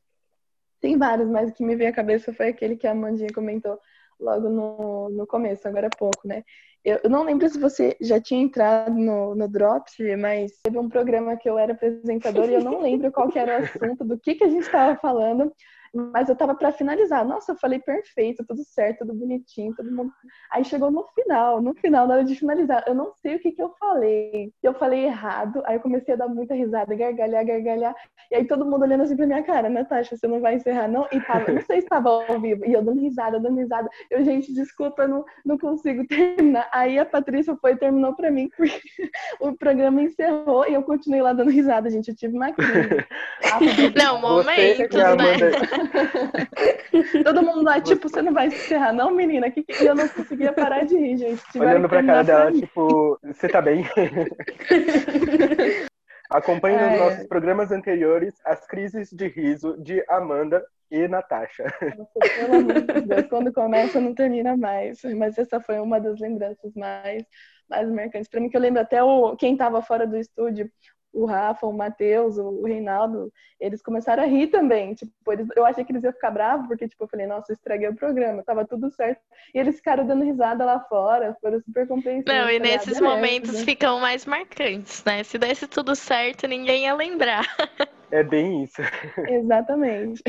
Tem vários, mas o que me veio à cabeça foi aquele que a Amandinha comentou logo no, no começo, agora há pouco, né? Eu, eu não lembro se você já tinha entrado no, no Drops, mas teve um programa que eu era apresentadora e eu não lembro qual que era o assunto, do que, que a gente estava falando, mas eu tava para finalizar. Nossa, eu falei perfeito, tudo certo, tudo bonitinho, todo mundo. Aí chegou no final, no final, na hora de finalizar, eu não sei o que que eu falei. Eu falei errado, aí eu comecei a dar muita risada, gargalhar, gargalhar. E aí todo mundo olhando assim pra minha cara, Natasha, você não vai encerrar, não? E tava, não sei se tava ao vivo. E eu dando risada, dando risada. Eu, gente, desculpa, eu não, não consigo terminar. Aí a Patrícia foi e terminou pra mim, porque [LAUGHS] o programa encerrou e eu continuei lá dando risada, gente. Eu tive uma crise. [LAUGHS] Não, momento, né? [LAUGHS] Todo mundo lá, tipo, você não vai encerrar, não, menina? Que, que... eu não conseguia parar de rir, gente. Tiveram Olhando pra cara dela, tipo, você tá bem? [LAUGHS] Acompanhe é. nos nossos programas anteriores as crises de riso de Amanda e Natasha. Nossa, pelo amor de Deus, quando começa não termina mais. Mas essa foi uma das lembranças mais, mais marcantes para mim, que eu lembro até o, quem estava fora do estúdio, o Rafa, o Matheus, o Reinaldo, eles começaram a rir também. Tipo, eles, eu achei que eles iam ficar bravos, porque, tipo, eu falei, nossa, eu estraguei o programa, tava tudo certo. E eles ficaram dando risada lá fora, foram super compreensivos. Não, e nesses momentos né? ficam mais marcantes, né? Se desse tudo certo, ninguém ia lembrar. [LAUGHS] É bem isso. Exatamente.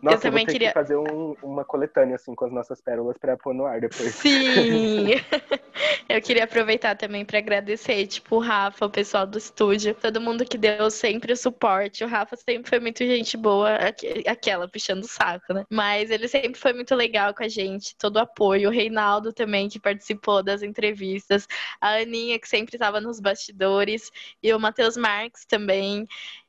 Nossa, eu também eu queria que fazer um, uma coletânea assim com as nossas pérolas para pôr no ar depois. Sim. [LAUGHS] eu queria aproveitar também para agradecer, tipo, o Rafa, o pessoal do estúdio, todo mundo que deu sempre o suporte. O Rafa sempre foi muito gente boa, aquela puxando o saco, né? Mas ele sempre foi muito legal com a gente, todo o apoio. O Reinaldo também que participou das entrevistas, a Aninha que sempre estava nos bastidores e o Matheus Marques também.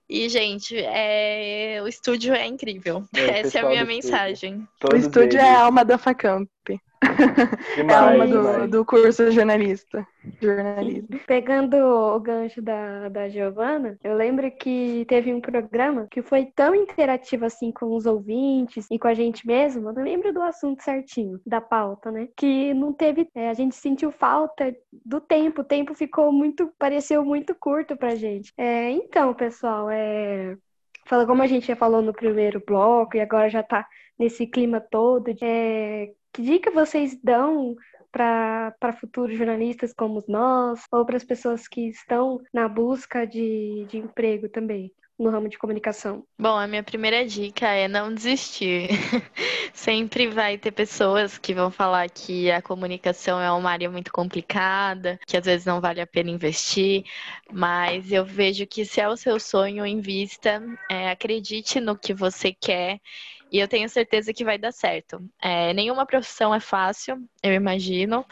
E, gente, é... o estúdio é incrível. É, Essa é a minha mensagem. o estúdio é a alma da Facamp. Demais, é a alma do, do curso jornalista. Jornalismo. Pegando o gancho da, da Giovana, eu lembro que teve um programa que foi tão interativo assim com os ouvintes e com a gente mesmo. Eu não lembro do assunto certinho, da pauta, né? Que não teve. É, a gente sentiu falta do tempo. O tempo ficou muito. pareceu muito curto pra gente. É, então, pessoal, é. Fala como a gente já falou no primeiro bloco e agora já tá nesse clima todo. É, que dica vocês dão para futuros jornalistas como nós, ou para as pessoas que estão na busca de, de emprego também? no ramo de comunicação? Bom, a minha primeira dica é não desistir. [LAUGHS] Sempre vai ter pessoas que vão falar que a comunicação é uma área muito complicada, que às vezes não vale a pena investir, mas eu vejo que se é o seu sonho, invista, é, acredite no que você quer e eu tenho certeza que vai dar certo. É, nenhuma profissão é fácil, eu imagino,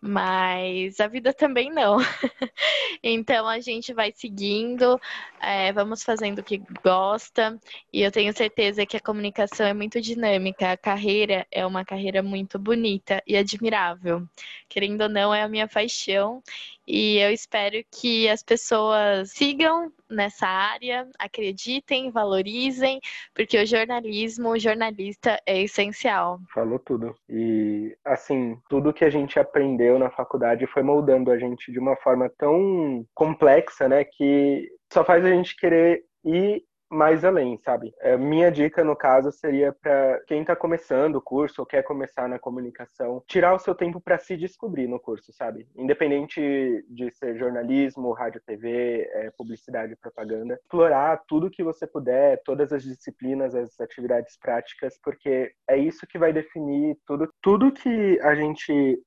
mas a vida também não. [LAUGHS] então a gente vai seguindo, é, vamos fazendo o que gosta, e eu tenho certeza que a comunicação é muito dinâmica, a carreira é uma carreira muito bonita e admirável. Querendo ou não, é a minha paixão, e eu espero que as pessoas sigam nessa área, acreditem, valorizem, porque o jornalismo, o jornalista é essencial. Falou tudo. E assim, tudo que a gente aprendeu na faculdade foi moldando a gente de uma forma tão complexa, né, que só faz a gente querer ir mais além, sabe? É, minha dica, no caso, seria para quem está começando o curso ou quer começar na comunicação, tirar o seu tempo para se descobrir no curso, sabe? Independente de ser jornalismo, rádio, TV, é, publicidade propaganda, explorar tudo que você puder, todas as disciplinas, as atividades práticas, porque é isso que vai definir tudo, tudo que a gente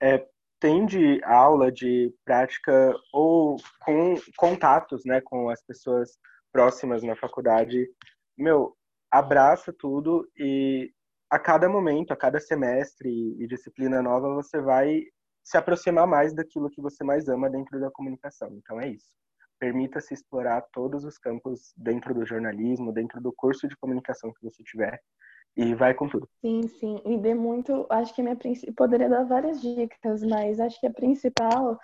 é, tem de aula, de prática ou com contatos, né, com as pessoas próximas na faculdade, meu, abraça tudo e a cada momento, a cada semestre e disciplina nova, você vai se aproximar mais daquilo que você mais ama dentro da comunicação. Então é isso. Permita-se explorar todos os campos dentro do jornalismo, dentro do curso de comunicação que você tiver e vai com tudo. Sim, sim. E dê muito. Acho que minha poderia dar várias dicas, mas acho que a principal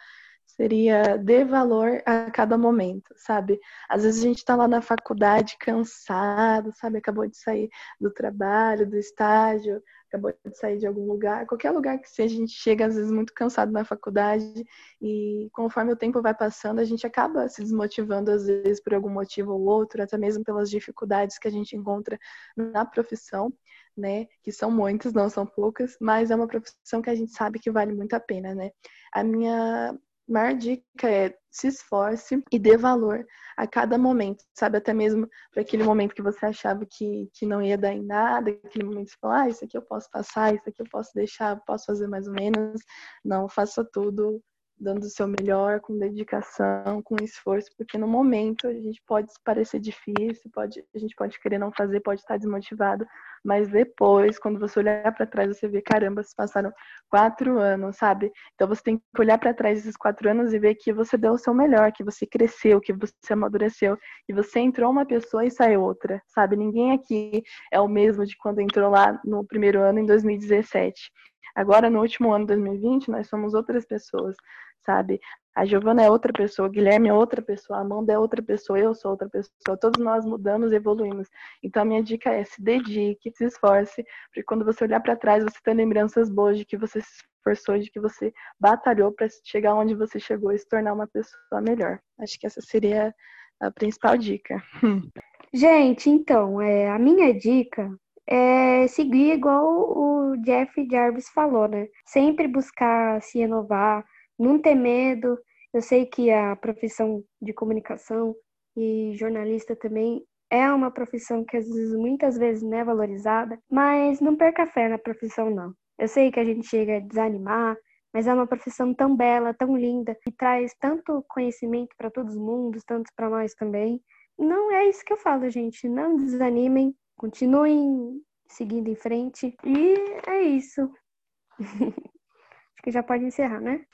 seria dê valor a cada momento, sabe? Às vezes a gente está lá na faculdade cansado, sabe? Acabou de sair do trabalho, do estágio, acabou de sair de algum lugar, qualquer lugar que seja, a gente chega às vezes muito cansado na faculdade e conforme o tempo vai passando, a gente acaba se desmotivando às vezes por algum motivo ou outro, até mesmo pelas dificuldades que a gente encontra na profissão, né? Que são muitas, não são poucas, mas é uma profissão que a gente sabe que vale muito a pena, né? A minha maior dica é se esforce e dê valor a cada momento, sabe? Até mesmo para aquele momento que você achava que, que não ia dar em nada, aquele momento que você fala, ah, isso aqui eu posso passar, isso aqui eu posso deixar, posso fazer mais ou menos. Não, faça tudo dando o seu melhor, com dedicação, com esforço, porque no momento a gente pode parecer difícil, pode, a gente pode querer não fazer, pode estar desmotivado, mas depois, quando você olhar para trás, você vê, caramba, se passaram quatro anos, sabe? Então você tem que olhar para trás esses quatro anos e ver que você deu o seu melhor, que você cresceu, que você amadureceu, que você entrou uma pessoa e saiu outra, sabe? Ninguém aqui é o mesmo de quando entrou lá no primeiro ano em 2017. Agora, no último ano, 2020, nós somos outras pessoas, sabe? A Giovana é outra pessoa, o Guilherme é outra pessoa, a Amanda é outra pessoa, eu sou outra pessoa. Todos nós mudamos, evoluímos. Então, a minha dica é se dedique, se esforce, porque quando você olhar para trás, você tem lembranças boas de que você se esforçou, de que você batalhou para chegar onde você chegou e se tornar uma pessoa melhor. Acho que essa seria a principal dica. [LAUGHS] Gente, então, é, a minha dica é seguir igual o Jeff Jarvis falou, né? Sempre buscar se renovar, não ter medo. Eu sei que a profissão de comunicação e jornalista também é uma profissão que às vezes, muitas vezes não é valorizada, mas não perca fé na profissão, não. Eu sei que a gente chega a desanimar, mas é uma profissão tão bela, tão linda, que traz tanto conhecimento para todos os mundos, tanto para nós também. Não é isso que eu falo, gente. Não desanimem, continuem seguindo em frente. E é isso. [LAUGHS] Acho que já pode encerrar, né?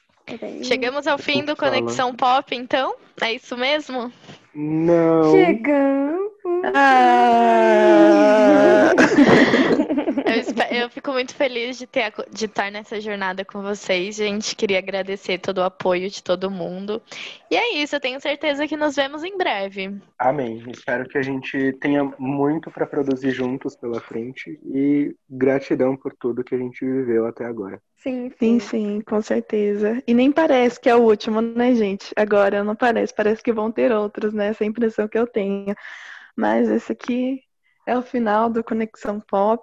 Chegamos ao fim do Conexão Pop, então? É isso mesmo? Não. Chegamos. Ah. [LAUGHS] eu, eu, fico muito feliz de, ter, de estar nessa jornada com vocês, gente. Queria agradecer todo o apoio de todo mundo. E é isso, eu tenho certeza que nos vemos em breve. Amém. Espero que a gente tenha muito para produzir juntos pela frente e gratidão por tudo que a gente viveu até agora. Sim, sim, sim, com certeza. E nem parece que é o último, né, gente? Agora não parece, parece que vão ter outros, né? Essa impressão que eu tenho. Mas esse aqui é o final do Conexão Pop,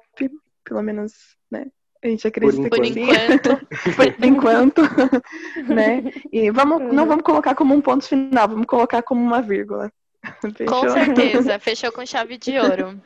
pelo menos, né? A gente acredita por que enquanto. por enquanto, [LAUGHS] [LAUGHS] né? E vamos, não vamos colocar como um ponto final, vamos colocar como uma vírgula. [LAUGHS] Fechou? Com certeza, fechou com chave de ouro.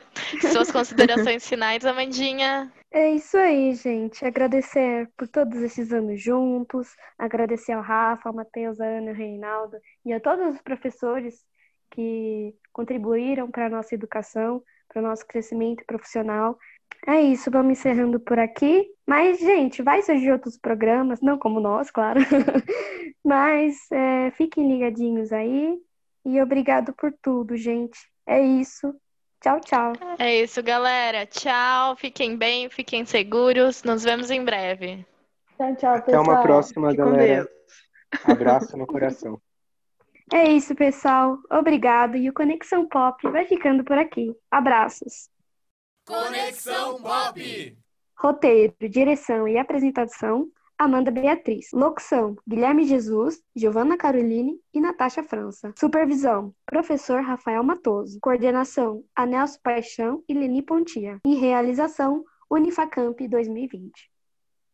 Suas considerações finais, Amandinha? É isso aí, gente. Agradecer por todos esses anos juntos, agradecer ao Rafa, ao Matheus, a Ana, ao Reinaldo e a todos os professores que contribuíram para a nossa educação, para o nosso crescimento profissional. É isso, vamos encerrando por aqui. Mas, gente, vai surgir outros programas, não como nós, claro. [LAUGHS] Mas é, fiquem ligadinhos aí. E obrigado por tudo, gente. É isso. Tchau, tchau. É isso, galera. Tchau. Fiquem bem, fiquem seguros. Nos vemos em breve. Tchau, tchau, pessoal. Até uma próxima, Fique galera. Abraço no coração. É isso, pessoal. Obrigado. E o Conexão Pop vai ficando por aqui. Abraços. Conexão Pop! Roteiro, direção e apresentação: Amanda Beatriz. Locução: Guilherme Jesus, Giovanna Caroline e Natasha França. Supervisão: Professor Rafael Matoso. Coordenação: Anelso Paixão e Leni Pontia. E realização: Unifacamp 2020.